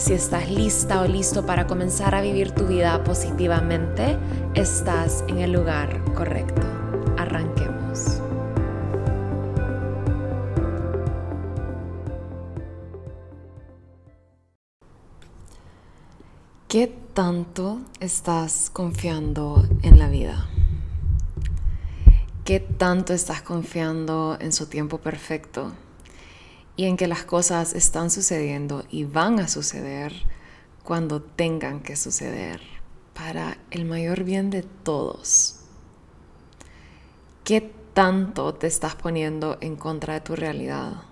Si estás lista o listo para comenzar a vivir tu vida positivamente, estás en el lugar correcto. Arranquemos. ¿Qué tanto estás confiando en la vida? ¿Qué tanto estás confiando en su tiempo perfecto? Y en que las cosas están sucediendo y van a suceder cuando tengan que suceder para el mayor bien de todos. ¿Qué tanto te estás poniendo en contra de tu realidad?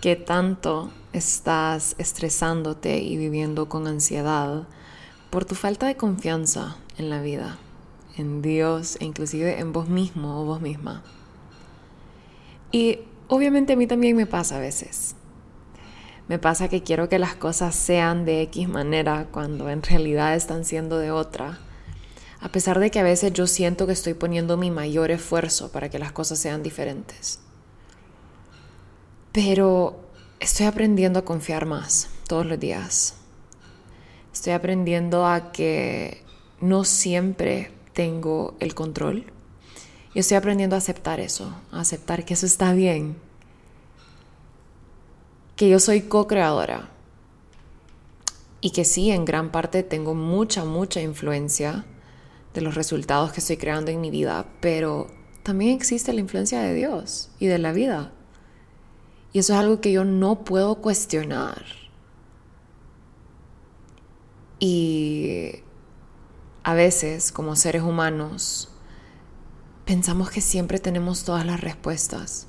¿Qué tanto estás estresándote y viviendo con ansiedad por tu falta de confianza en la vida, en Dios e inclusive en vos mismo o vos misma? Y Obviamente a mí también me pasa a veces. Me pasa que quiero que las cosas sean de X manera cuando en realidad están siendo de otra. A pesar de que a veces yo siento que estoy poniendo mi mayor esfuerzo para que las cosas sean diferentes. Pero estoy aprendiendo a confiar más todos los días. Estoy aprendiendo a que no siempre tengo el control y estoy aprendiendo a aceptar eso, a aceptar que eso está bien, que yo soy co-creadora y que sí, en gran parte tengo mucha, mucha influencia de los resultados que estoy creando en mi vida, pero también existe la influencia de Dios y de la vida. Y eso es algo que yo no puedo cuestionar. Y a veces, como seres humanos, pensamos que siempre tenemos todas las respuestas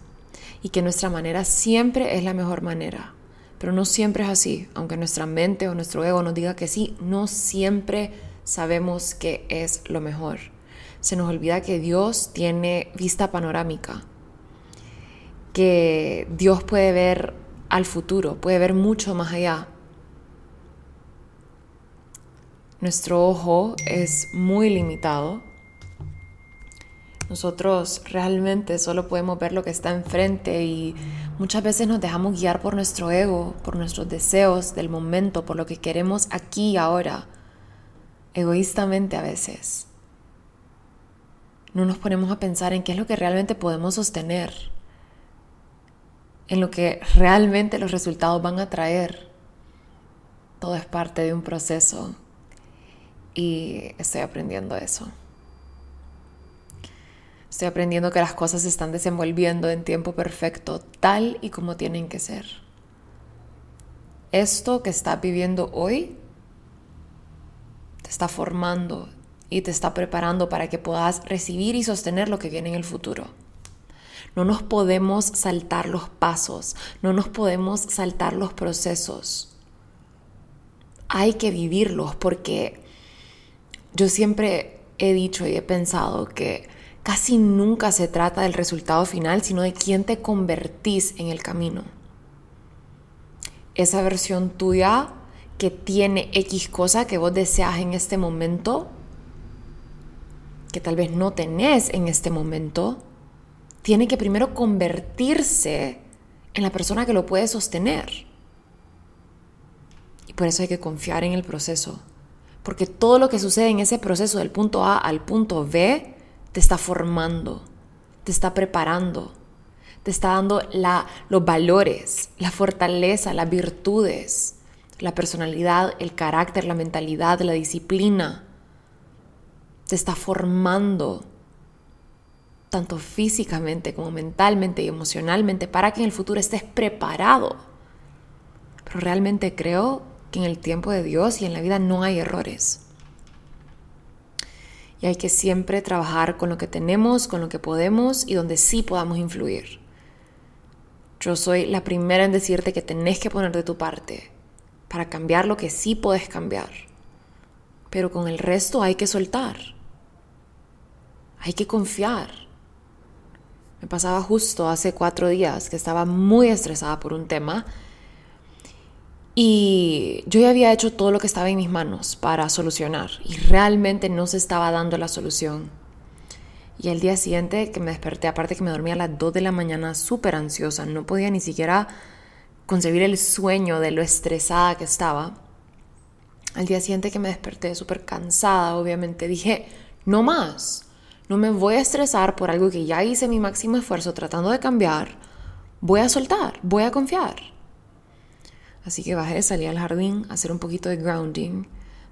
y que nuestra manera siempre es la mejor manera. Pero no siempre es así, aunque nuestra mente o nuestro ego nos diga que sí, no siempre sabemos que es lo mejor. Se nos olvida que Dios tiene vista panorámica, que Dios puede ver al futuro, puede ver mucho más allá. Nuestro ojo es muy limitado nosotros realmente solo podemos ver lo que está enfrente y muchas veces nos dejamos guiar por nuestro ego, por nuestros deseos del momento, por lo que queremos aquí y ahora, egoístamente a veces. No nos ponemos a pensar en qué es lo que realmente podemos sostener, en lo que realmente los resultados van a traer. Todo es parte de un proceso y estoy aprendiendo eso. Estoy aprendiendo que las cosas se están desenvolviendo en tiempo perfecto, tal y como tienen que ser. Esto que estás viviendo hoy te está formando y te está preparando para que puedas recibir y sostener lo que viene en el futuro. No nos podemos saltar los pasos, no nos podemos saltar los procesos. Hay que vivirlos porque yo siempre he dicho y he pensado que casi nunca se trata del resultado final, sino de quién te convertís en el camino. Esa versión tuya que tiene X cosa que vos deseas en este momento, que tal vez no tenés en este momento, tiene que primero convertirse en la persona que lo puede sostener. Y por eso hay que confiar en el proceso. Porque todo lo que sucede en ese proceso del punto A al punto B te está formando, te está preparando, te está dando la, los valores, la fortaleza, las virtudes, la personalidad, el carácter, la mentalidad, la disciplina. Te está formando tanto físicamente como mentalmente y emocionalmente para que en el futuro estés preparado. Pero realmente creo que en el tiempo de Dios y en la vida no hay errores y hay que siempre trabajar con lo que tenemos, con lo que podemos y donde sí podamos influir. Yo soy la primera en decirte que tenés que poner de tu parte, para cambiar lo que sí puedes cambiar. Pero con el resto hay que soltar. Hay que confiar. Me pasaba justo hace cuatro días que estaba muy estresada por un tema y yo ya había hecho todo lo que estaba en mis manos para solucionar y realmente no se estaba dando la solución. Y el día siguiente que me desperté, aparte que me dormía a las 2 de la mañana súper ansiosa, no podía ni siquiera concebir el sueño de lo estresada que estaba. Al día siguiente que me desperté súper cansada, obviamente dije, no más, no me voy a estresar por algo que ya hice mi máximo esfuerzo tratando de cambiar, voy a soltar, voy a confiar. Así que bajé, salí al jardín a hacer un poquito de grounding.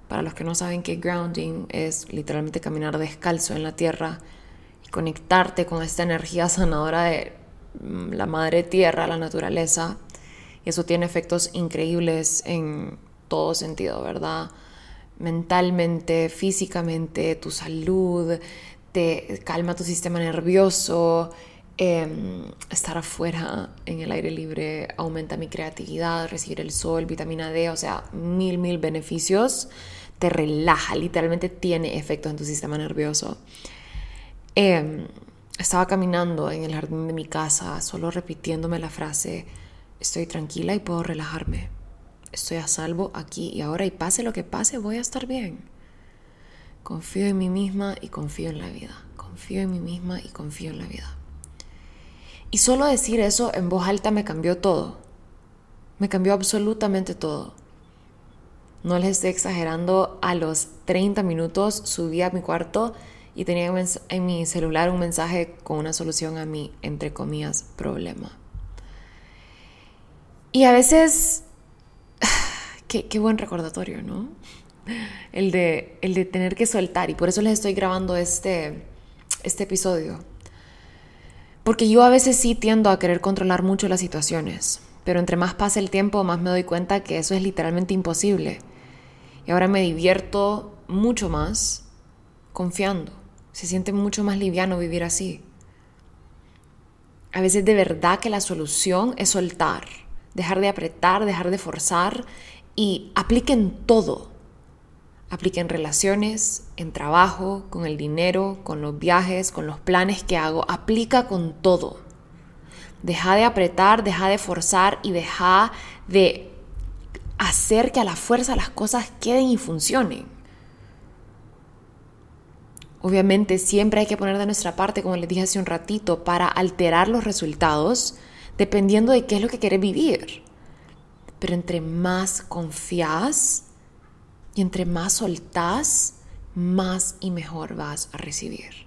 Para los que no saben qué grounding es literalmente caminar descalzo en la tierra y conectarte con esta energía sanadora de mm, la madre tierra, la naturaleza. Y eso tiene efectos increíbles en todo sentido, ¿verdad? Mentalmente, físicamente, tu salud, te calma tu sistema nervioso, Em, estar afuera en el aire libre aumenta mi creatividad, recibir el sol, vitamina D, o sea, mil, mil beneficios. Te relaja, literalmente tiene efectos en tu sistema nervioso. Em, estaba caminando en el jardín de mi casa, solo repitiéndome la frase, estoy tranquila y puedo relajarme. Estoy a salvo aquí y ahora y pase lo que pase, voy a estar bien. Confío en mí misma y confío en la vida. Confío en mí misma y confío en la vida. Y solo decir eso en voz alta me cambió todo. Me cambió absolutamente todo. No les estoy exagerando, a los 30 minutos subí a mi cuarto y tenía en mi celular un mensaje con una solución a mi, entre comillas, problema. Y a veces, qué, buen recordatorio, ¿no? El de, el de tener que soltar y por eso les estoy grabando este, este episodio porque yo a veces sí tiendo a querer controlar mucho las situaciones, pero entre más pasa el tiempo, más me doy cuenta que eso es literalmente imposible. Y ahora me divierto mucho más confiando. Se siente mucho más liviano vivir así. A veces de verdad que la solución es soltar, dejar de apretar, dejar de forzar y apliquen todo Aplica en relaciones, en trabajo, con el dinero, con los viajes, con los planes que hago. Aplica con todo. Deja de apretar, deja de forzar y deja de hacer que a la fuerza las cosas queden y funcionen. Obviamente siempre hay que poner de nuestra parte, como les dije hace un ratito, para alterar los resultados dependiendo de qué es lo que quieres vivir. Pero entre más confías, y entre más soltás, más y mejor vas a recibir.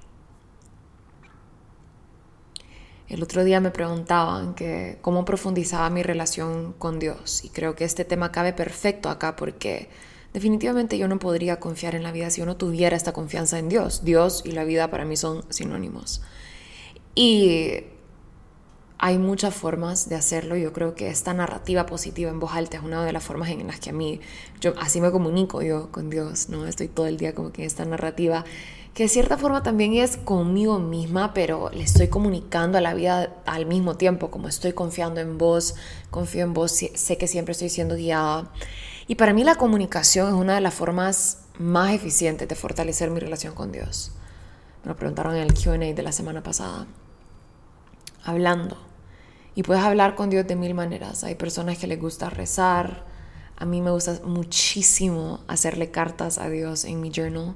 El otro día me preguntaban que cómo profundizaba mi relación con Dios y creo que este tema cabe perfecto acá porque definitivamente yo no podría confiar en la vida si yo no tuviera esta confianza en Dios. Dios y la vida para mí son sinónimos. Y hay muchas formas de hacerlo. Yo creo que esta narrativa positiva en voz alta es una de las formas en las que a mí, yo así me comunico yo con Dios, ¿no? Estoy todo el día como que en esta narrativa, que de cierta forma también es conmigo misma, pero le estoy comunicando a la vida al mismo tiempo, como estoy confiando en vos, confío en vos, sé que siempre estoy siendo guiada. Y para mí la comunicación es una de las formas más eficientes de fortalecer mi relación con Dios. Me lo preguntaron en el QA de la semana pasada hablando. Y puedes hablar con Dios de mil maneras. Hay personas que les gusta rezar. A mí me gusta muchísimo hacerle cartas a Dios en mi journal.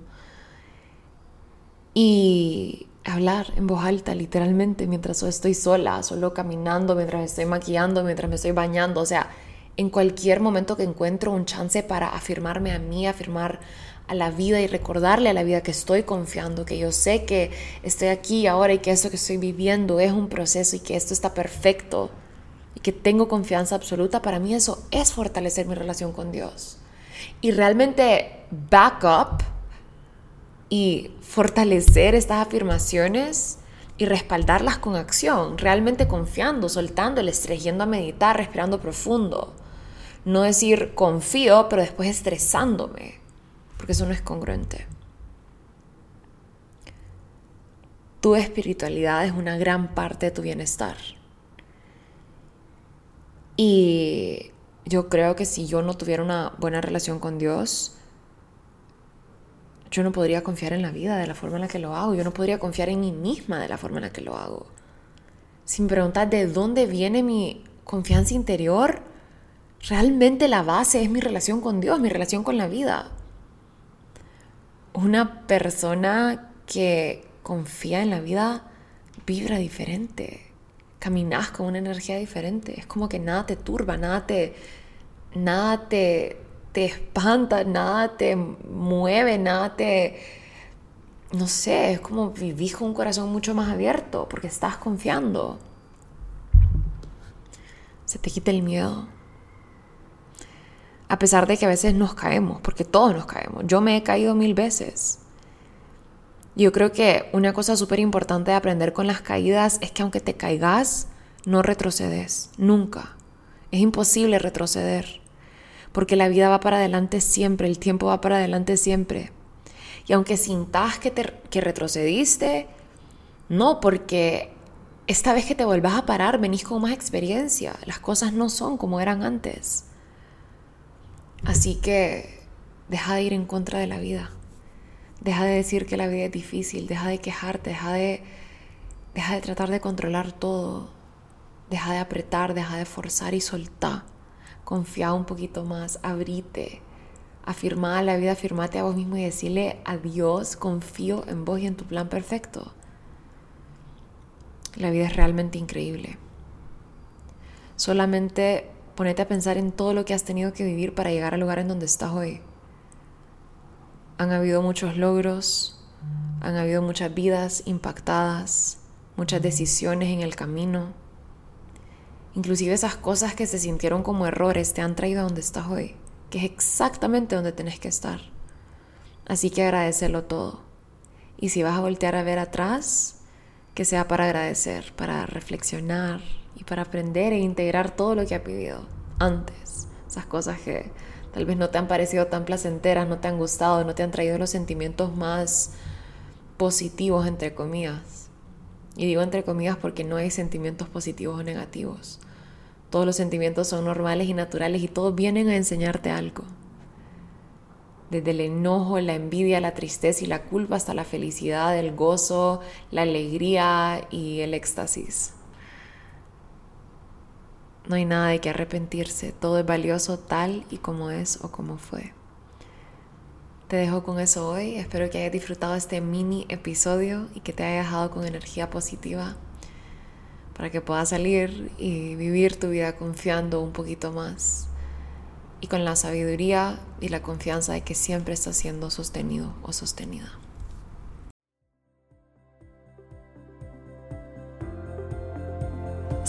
Y hablar en voz alta, literalmente, mientras estoy sola, solo caminando, mientras estoy maquillando, mientras me estoy bañando. O sea, en cualquier momento que encuentro un chance para afirmarme a mí, afirmar a la vida y recordarle a la vida que estoy confiando, que yo sé que estoy aquí ahora y que esto que estoy viviendo es un proceso y que esto está perfecto y que tengo confianza absoluta, para mí eso es fortalecer mi relación con Dios. Y realmente back up y fortalecer estas afirmaciones y respaldarlas con acción, realmente confiando, soltando el estrés, a meditar, respirando profundo. No decir confío, pero después estresándome porque eso no es congruente. Tu espiritualidad es una gran parte de tu bienestar. Y yo creo que si yo no tuviera una buena relación con Dios, yo no podría confiar en la vida de la forma en la que lo hago, yo no podría confiar en mí misma de la forma en la que lo hago. Sin preguntar de dónde viene mi confianza interior, realmente la base es mi relación con Dios, mi relación con la vida. Una persona que confía en la vida vibra diferente, caminas con una energía diferente, es como que nada te turba, nada te, nada te, te espanta, nada te mueve, nada te... No sé, es como vivir con un corazón mucho más abierto porque estás confiando. Se te quita el miedo. A pesar de que a veces nos caemos, porque todos nos caemos. Yo me he caído mil veces. Yo creo que una cosa súper importante de aprender con las caídas es que aunque te caigas, no retrocedes, nunca. Es imposible retroceder porque la vida va para adelante siempre, el tiempo va para adelante siempre. Y aunque sintas que, te, que retrocediste, no, porque esta vez que te vuelvas a parar, venís con más experiencia. Las cosas no son como eran antes. Así que deja de ir en contra de la vida. Deja de decir que la vida es difícil, deja de quejarte, deja de, deja de tratar de controlar todo. Deja de apretar, deja de forzar y soltar confía un poquito más, abrite, afirma la vida, afirmate a vos mismo y decirle a Dios, confío en vos y en tu plan perfecto. La vida es realmente increíble. Solamente ponete a pensar en todo lo que has tenido que vivir para llegar al lugar en donde estás hoy. Han habido muchos logros, han habido muchas vidas impactadas, muchas decisiones en el camino Inclusive esas cosas que se sintieron como errores te han traído a donde estás hoy, que es exactamente donde tenés que estar. Así que agradecerlo todo. Y si vas a voltear a ver atrás, que sea para agradecer, para reflexionar y para aprender e integrar todo lo que ha vivido antes. Esas cosas que tal vez no te han parecido tan placenteras, no te han gustado, no te han traído los sentimientos más positivos, entre comillas. Y digo entre comillas porque no hay sentimientos positivos o negativos. Todos los sentimientos son normales y naturales y todos vienen a enseñarte algo. Desde el enojo, la envidia, la tristeza y la culpa hasta la felicidad, el gozo, la alegría y el éxtasis. No hay nada de que arrepentirse, todo es valioso tal y como es o como fue. Te dejo con eso hoy. Espero que hayas disfrutado este mini episodio y que te haya dejado con energía positiva para que puedas salir y vivir tu vida confiando un poquito más y con la sabiduría y la confianza de que siempre estás siendo sostenido o sostenida.